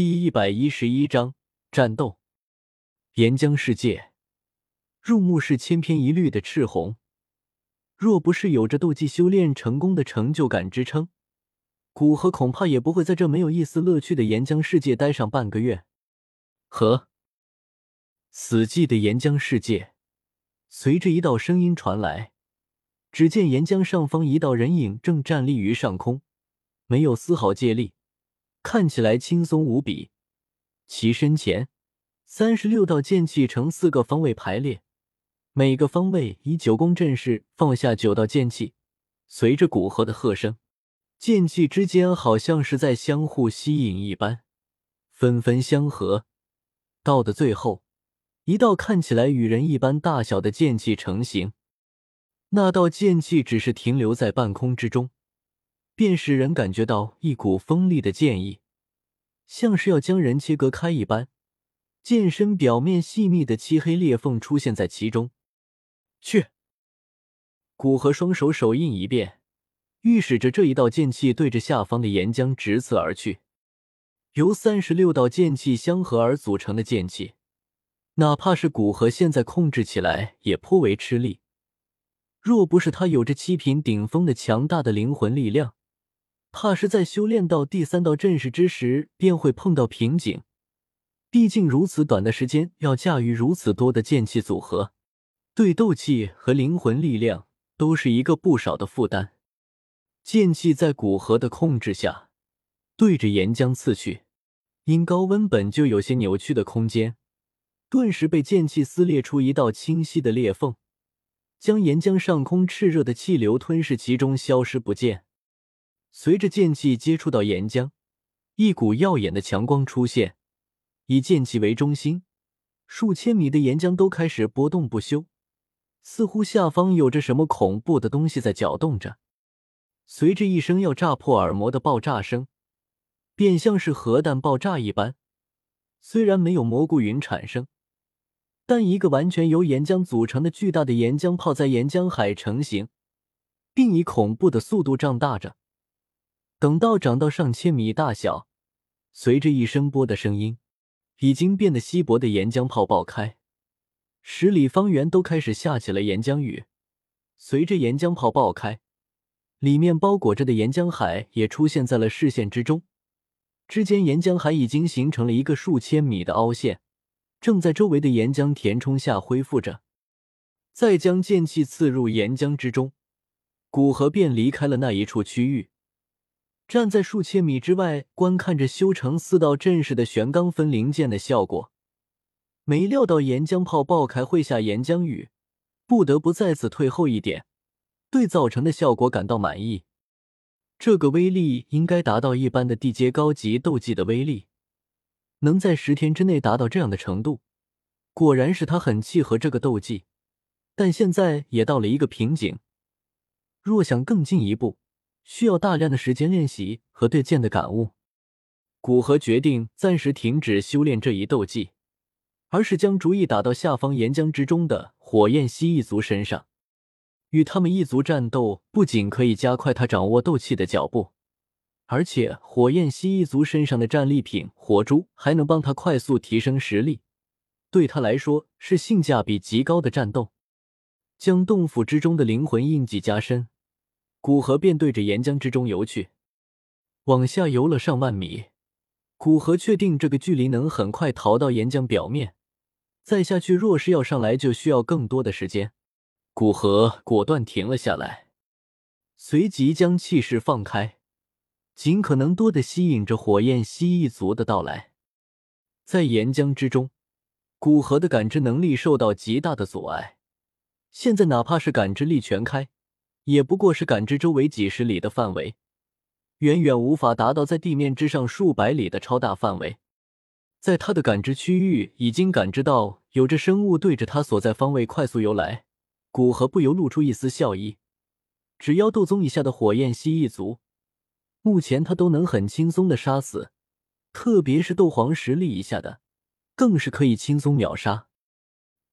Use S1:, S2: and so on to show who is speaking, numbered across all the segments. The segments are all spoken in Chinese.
S1: 第一百一十一章战斗。岩浆世界，入目是千篇一律的赤红。若不是有着斗技修炼成功的成就感支撑，古河恐怕也不会在这没有一丝乐趣的岩浆世界待上半个月。和死寂的岩浆世界，随着一道声音传来，只见岩浆上方一道人影正站立于上空，没有丝毫借力。看起来轻松无比。其身前，三十六道剑气呈四个方位排列，每个方位以九宫阵势放下九道剑气。随着古河的喝声，剑气之间好像是在相互吸引一般，纷纷相合。到的最后，一道看起来与人一般大小的剑气成型。那道剑气只是停留在半空之中。便使人感觉到一股锋利的剑意，像是要将人切割开一般。剑身表面细密的漆黑裂缝出现在其中。去！古河双手手印一变，预示着这一道剑气对着下方的岩浆直刺而去。由三十六道剑气相合而组成的剑气，哪怕是古河现在控制起来也颇为吃力。若不是他有着七品顶峰的强大的灵魂力量，怕是在修炼到第三道阵势之时，便会碰到瓶颈。毕竟如此短的时间，要驾驭如此多的剑气组合，对斗气和灵魂力量都是一个不少的负担。剑气在古河的控制下，对着岩浆刺去。因高温本就有些扭曲的空间，顿时被剑气撕裂出一道清晰的裂缝，将岩浆上空炽热的气流吞噬其中，消失不见。随着剑气接触到岩浆，一股耀眼的强光出现。以剑气为中心，数千米的岩浆都开始波动不休，似乎下方有着什么恐怖的东西在搅动着。随着一声要炸破耳膜的爆炸声，便像是核弹爆炸一般。虽然没有蘑菇云产生，但一个完全由岩浆组成的巨大的岩浆泡在岩浆海成型，并以恐怖的速度胀大着。等到长到上千米大小，随着一声波的声音，已经变得稀薄的岩浆泡爆开，十里方圆都开始下起了岩浆雨。随着岩浆泡爆开，里面包裹着的岩浆海也出现在了视线之中。之间岩浆海已经形成了一个数千米的凹陷，正在周围的岩浆填充下恢复着。再将剑气刺入岩浆之中，古河便离开了那一处区域。站在数千米之外，观看着修成四道阵势的玄罡分灵剑的效果，没料到岩浆炮爆开会下岩浆雨，不得不再次退后一点，对造成的效果感到满意。这个威力应该达到一般的地阶高级斗技的威力，能在十天之内达到这样的程度，果然是他很契合这个斗技。但现在也到了一个瓶颈，若想更进一步。需要大量的时间练习和对剑的感悟。古河决定暂时停止修炼这一斗技，而是将主意打到下方岩浆之中的火焰蜥蜴族身上。与他们一族战斗，不仅可以加快他掌握斗气的脚步，而且火焰蜥蜴族身上的战利品火珠还能帮他快速提升实力，对他来说是性价比极高的战斗。将洞府之中的灵魂印记加深。古河便对着岩浆之中游去，往下游了上万米。古河确定这个距离能很快逃到岩浆表面，再下去若是要上来，就需要更多的时间。古河果断停了下来，随即将气势放开，尽可能多的吸引着火焰蜥蜴族的到来。在岩浆之中，古河的感知能力受到极大的阻碍，现在哪怕是感知力全开。也不过是感知周围几十里的范围，远远无法达到在地面之上数百里的超大范围。在他的感知区域，已经感知到有着生物对着他所在方位快速游来。古河不由露出一丝笑意。只要斗宗以下的火焰蜥蜴族，目前他都能很轻松的杀死，特别是斗皇实力以下的，更是可以轻松秒杀。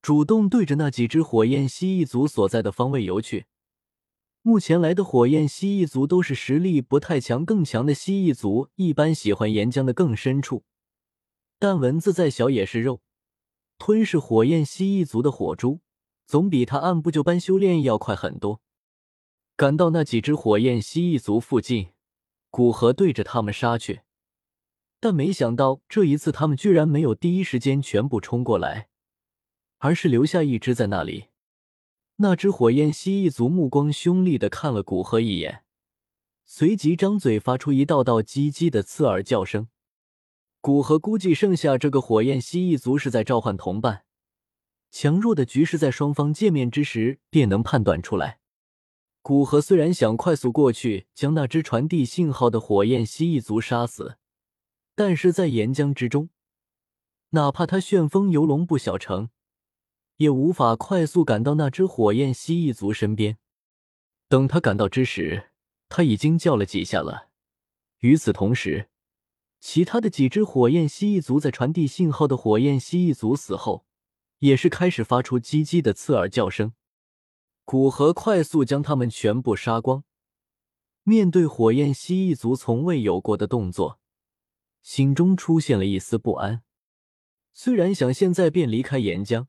S1: 主动对着那几只火焰蜥蜴族所在的方位游去。目前来的火焰蜥蜴族都是实力不太强，更强的蜥蜴族一般喜欢岩浆的更深处，但蚊子再小也是肉，吞噬火焰蜥蜴族的火珠，总比他按部就班修炼要快很多。赶到那几只火焰蜥蜴族附近，古河对着他们杀去，但没想到这一次他们居然没有第一时间全部冲过来，而是留下一只在那里。那只火焰蜥蜴族目光凶厉的看了古河一眼，随即张嘴发出一道道唧唧的刺耳叫声。古河估计剩下这个火焰蜥蜴族是在召唤同伴，强弱的局势在双方见面之时便能判断出来。古河虽然想快速过去将那只传递信号的火焰蜥蜴族杀死，但是在岩浆之中，哪怕他旋风游龙不小成，也无法快速赶到那只火焰蜥蜴族身边。等他赶到之时，他已经叫了几下了。与此同时，其他的几只火焰蜥蜴族在传递信号的火焰蜥蜴族死后，也是开始发出唧唧的刺耳叫声。古河快速将他们全部杀光。面对火焰蜥蜴族从未有过的动作，心中出现了一丝不安。虽然想现在便离开岩浆，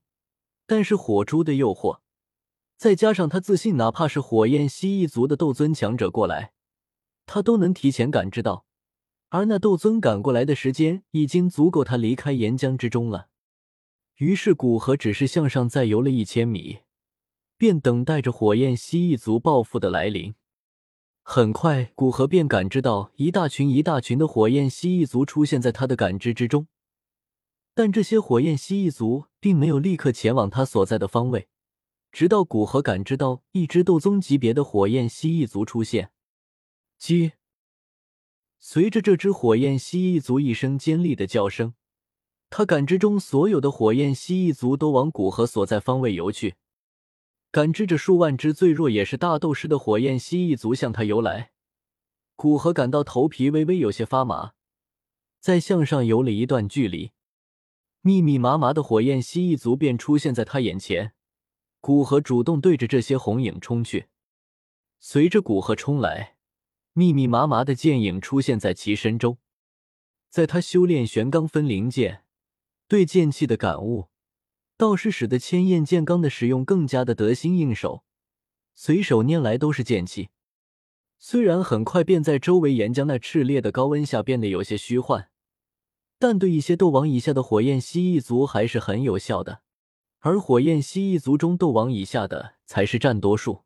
S1: 但是火珠的诱惑，再加上他自信，哪怕是火焰蜥蜴族的斗尊强者过来，他都能提前感知到。而那斗尊赶过来的时间，已经足够他离开岩浆之中了。于是古河只是向上再游了一千米。便等待着火焰蜥蜴族报复的来临。很快，古河便感知到一大群一大群的火焰蜥蜴族出现在他的感知之中，但这些火焰蜥蜴族并没有立刻前往他所在的方位，直到古河感知到一只斗宗级别的火焰蜥蜴族出现。接，随着这只火焰蜥蜴族一声尖利的叫声，他感知中所有的火焰蜥蜴族都往古河所在方位游去。感知着数万只最弱也是大斗师的火焰蜥蜴族向他游来，古河感到头皮微微有些发麻。再向上游了一段距离，密密麻麻的火焰蜥蜴族便出现在他眼前。古河主动对着这些红影冲去，随着古河冲来，密密麻麻的剑影出现在其身周。在他修炼玄罡分灵剑，对剑气的感悟。倒是使得千焰剑罡的使用更加的得心应手，随手拈来都是剑气。虽然很快便在周围岩浆那炽烈的高温下变得有些虚幻，但对一些斗王以下的火焰蜥蜴族还是很有效的。而火焰蜥蜴族中斗王以下的才是占多数。